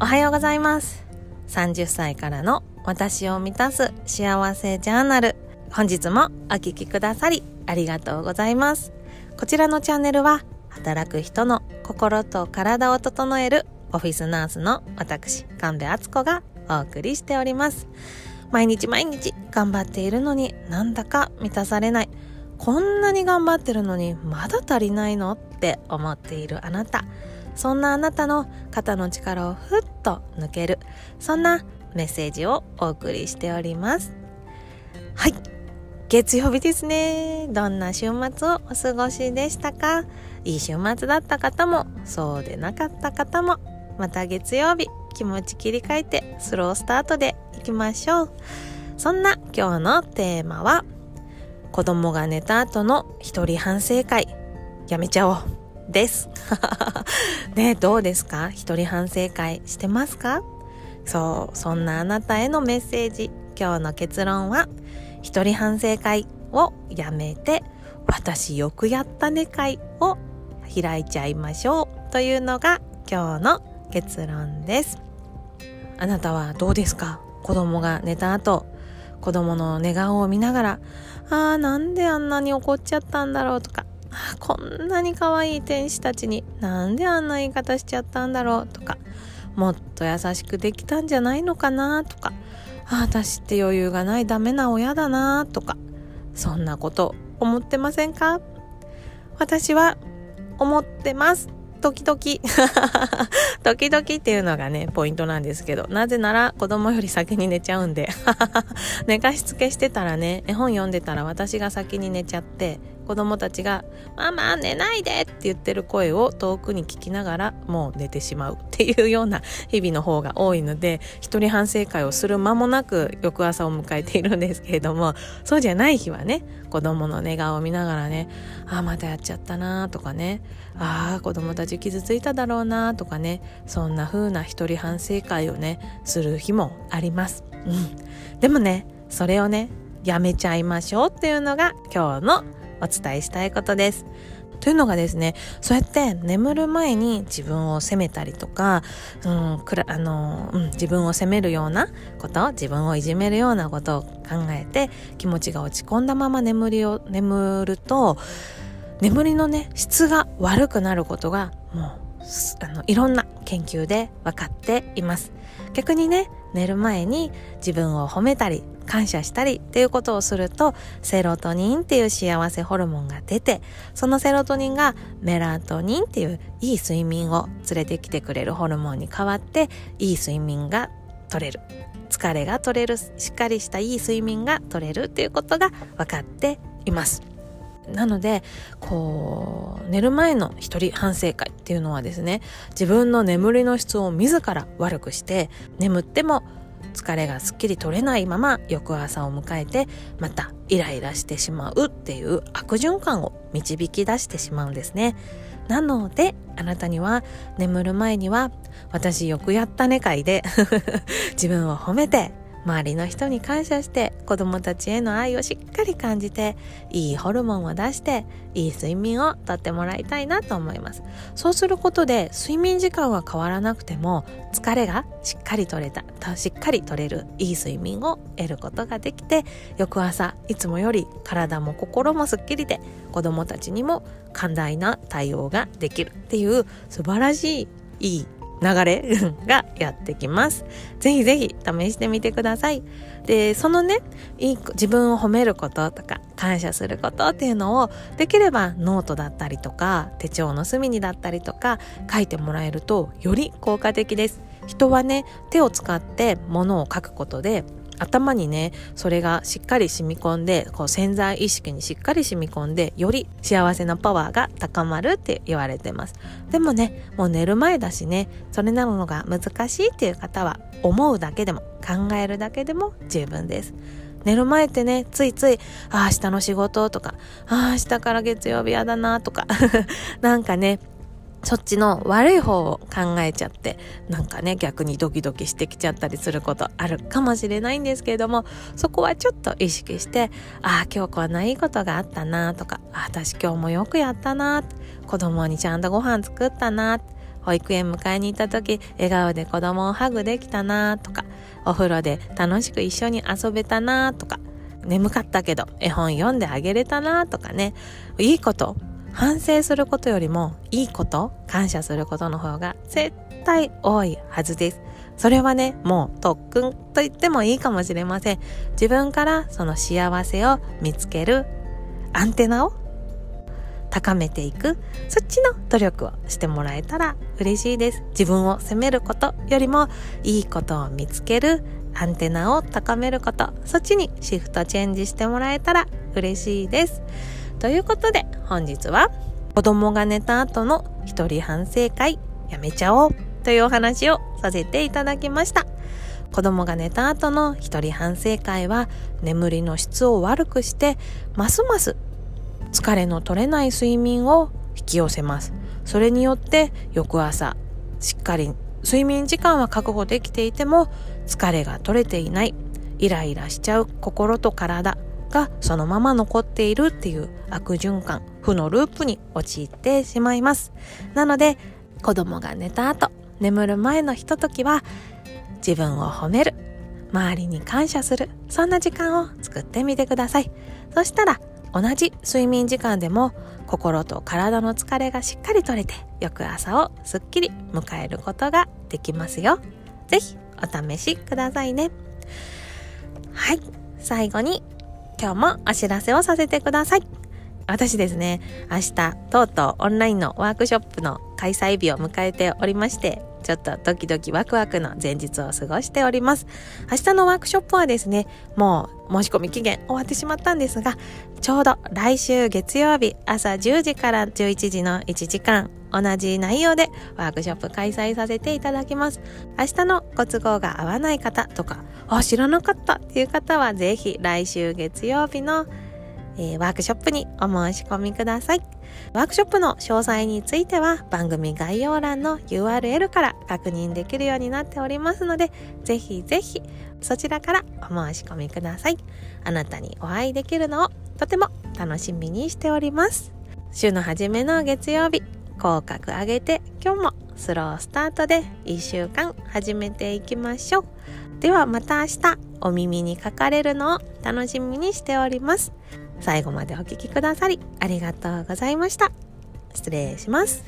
おはようございます。30歳からの私を満たす幸せジャーナル。本日もお聴きくださりありがとうございます。こちらのチャンネルは働く人の心と体を整えるオフィスナースの私神戸敦子がお送りしております。毎日毎日頑張っているのになんだか満たされない。こんなに頑張ってるのにまだ足りないの？って思っているあなた。そんなあなたの肩の力をふっと抜ける。そんなメッセージをお送りしております。はい。月曜日ですね。どんな週末をお過ごしでしたか？いい週末だった方もそうでなかった方もまた月曜日気持ち切り替えてスロースタートでいきましょう。そんな今日のテーマは子供が寝た後の一人反省会。やめちゃおう。です。ねどうですか？一人反省会してますか？そうそんなあなたへのメッセージ。今日の結論は一人反省会をやめて私よくやったね会を開いちゃいましょう。というのが今日の結論です。あなたはどうですか？子供が寝た後子供の寝顔を見ながらああなんであんなに怒っちゃったんだろうとか。こんなに可愛い天使たちになんであんな言い方しちゃったんだろうとかもっと優しくできたんじゃないのかなとか私って余裕がないダメな親だなとかそんなこと思ってませんか？私は思ってます。時々。時々っていうのがねポイントなんですけどなぜなら子供より先に寝ちゃうんで。寝かしつけしてたらね絵本読んでたら私が先に寝ちゃって子供たちが「ママ寝ないで!」って言ってる声を遠くに聞きながらもう寝てしまうっていうような日々の方が多いので一人反省会をする間もなく翌朝を迎えているんですけれどもそうじゃない日はね子供の寝顔を見ながらね「ああまたやっちゃったな」とかね「ああ子供たち傷ついただろうな」とかねそんな風な一人反省会をねする日もあります。うん、でもねそれをねやめちゃいましょうっていうのが今日のお伝えしたいことです。というのがですね、そうやって眠る前に自分を責めたりとか、うん、くらあの、うん、自分を責めるようなこと、自分をいじめるようなことを考えて気持ちが落ち込んだまま眠りを、眠ると、眠りのね、質が悪くなることがもう、あの、いろんな研究で分かっています。逆にね、寝る前に自分を褒めたり、感謝したりっていうことをするとセロトニンっていう幸せホルモンが出てそのセロトニンがメラトニンっていういい睡眠を連れてきてくれるホルモンに変わっていい睡眠が取れる。疲れが取れるしっかりしたいい睡眠が取れるっていうことが分かっています。なのでこう寝る前の一人反省会っていうのはですね自分の眠りの質を自ら悪くして眠っても疲れがすっきり取れないまま翌朝を迎えてまたイライラしてしまうっていう悪循環を導き出してしまうんですね。なのであなたには眠る前には私よくやったね会で 自分を褒めて周りの人に感謝して子供たちへの愛をしっかり感じていいホルモンを出していい睡眠をとってもらいたいなと思います。そうすることで睡眠時間は変わらなくても疲れがしっかり取れたしっかり取れるいい睡眠を得ることができて翌朝いつもより体も心もすっきりで子供たちにも寛大な対応ができるっていう素晴らしいいい流れがやってきます。ぜひぜひ試してみてください。で、そのね、いい自分を褒めることとか感謝することっていうのをできればノートだったりとか手帳の隅にだったりとか書いてもらえるとより効果的です。人はね、手を使って物を書くことで頭にねそれがしっかり染み込んでこう潜在意識にしっかり染み込んでより幸せなパワーが高まるって言われてます。でもねもう寝る前だしねそれなのが難しいっていう方は思うだけでも考えるだけでも十分です。寝る前ってね、ついつい、ああ、明日の仕事とか、ああ、明日から月曜日やだなとか、なんかね、そっちの悪い方を考えちゃってなんかね逆にドキドキしてきちゃったりすることあるかもしれないんですけれどもそこはちょっと意識してああ今日こんないいことがあったなとかあ私今日もよくやったな子供にちゃんとご飯作ったな保育園迎えに行った時笑顔で子供をハグできたなとかお風呂で楽しく一緒に遊べたなとか眠かったけど絵本読んであげれたなとかねいいこと反省することよりもいいこと感謝することの方が絶対多いはずです。それはねもう特訓と言ってもいいかもしれません。自分からその幸せを見つけるアンテナを高めていくそっちの努力をしてもらえたら嬉しいです。自分を責めることよりもいいことを見つけるアンテナを高めること。そっちにシフトチェンジしてもらえたら嬉しいです。ということで本日は子供が寝た後の一人反省会やめちゃおうというお話をさせていただきました。子供が寝た後の一人反省会は眠りの質を悪くしてますます疲れの取れない睡眠を引き寄せます。それによって翌朝しっかり睡眠時間は確保できていても疲れが取れていないイライラしちゃう心と体。がそのまま残っているっていう悪循環負のループに陥ってしまいますなので子供が寝た後眠る前のひとときは自分を褒める周りに感謝するそんな時間を作ってみてくださいそしたら同じ睡眠時間でも心と体の疲れがしっかり取れて翌朝をすっきり迎えることができますよ。ぜひお試しくださいね。はい。最後に今日もお知らせをさせてください。私ですね、明日、とうとうオンラインのワークショップの開催日を迎えておりまして、ちょっとドキドキワクワクの前日を過ごしております。明日のワークショップはですね、もう申し込み期限終わってしまったんですが、ちょうど来週月曜日朝10時から11時の1時間、同じ内容でワークショップ開催させていただきます。明日のご都合が合わない方とか、あ、知らなかったっていう方はぜひ来週月曜日のえー、ワークショップにお申し込みください。ワークショップの詳細については番組概要欄の URL から確認できるようになっておりますので、ぜひぜひそちらからお申し込みください。あなたにお会いできるのをとても楽しみにしております。週の初めの月曜日、口角上げて今日もスロースタートで1週間始めていきましょう。ではまた明日お耳にかかれるのを楽しみにしております。最後までお聴きくださりありがとうございました。失礼します。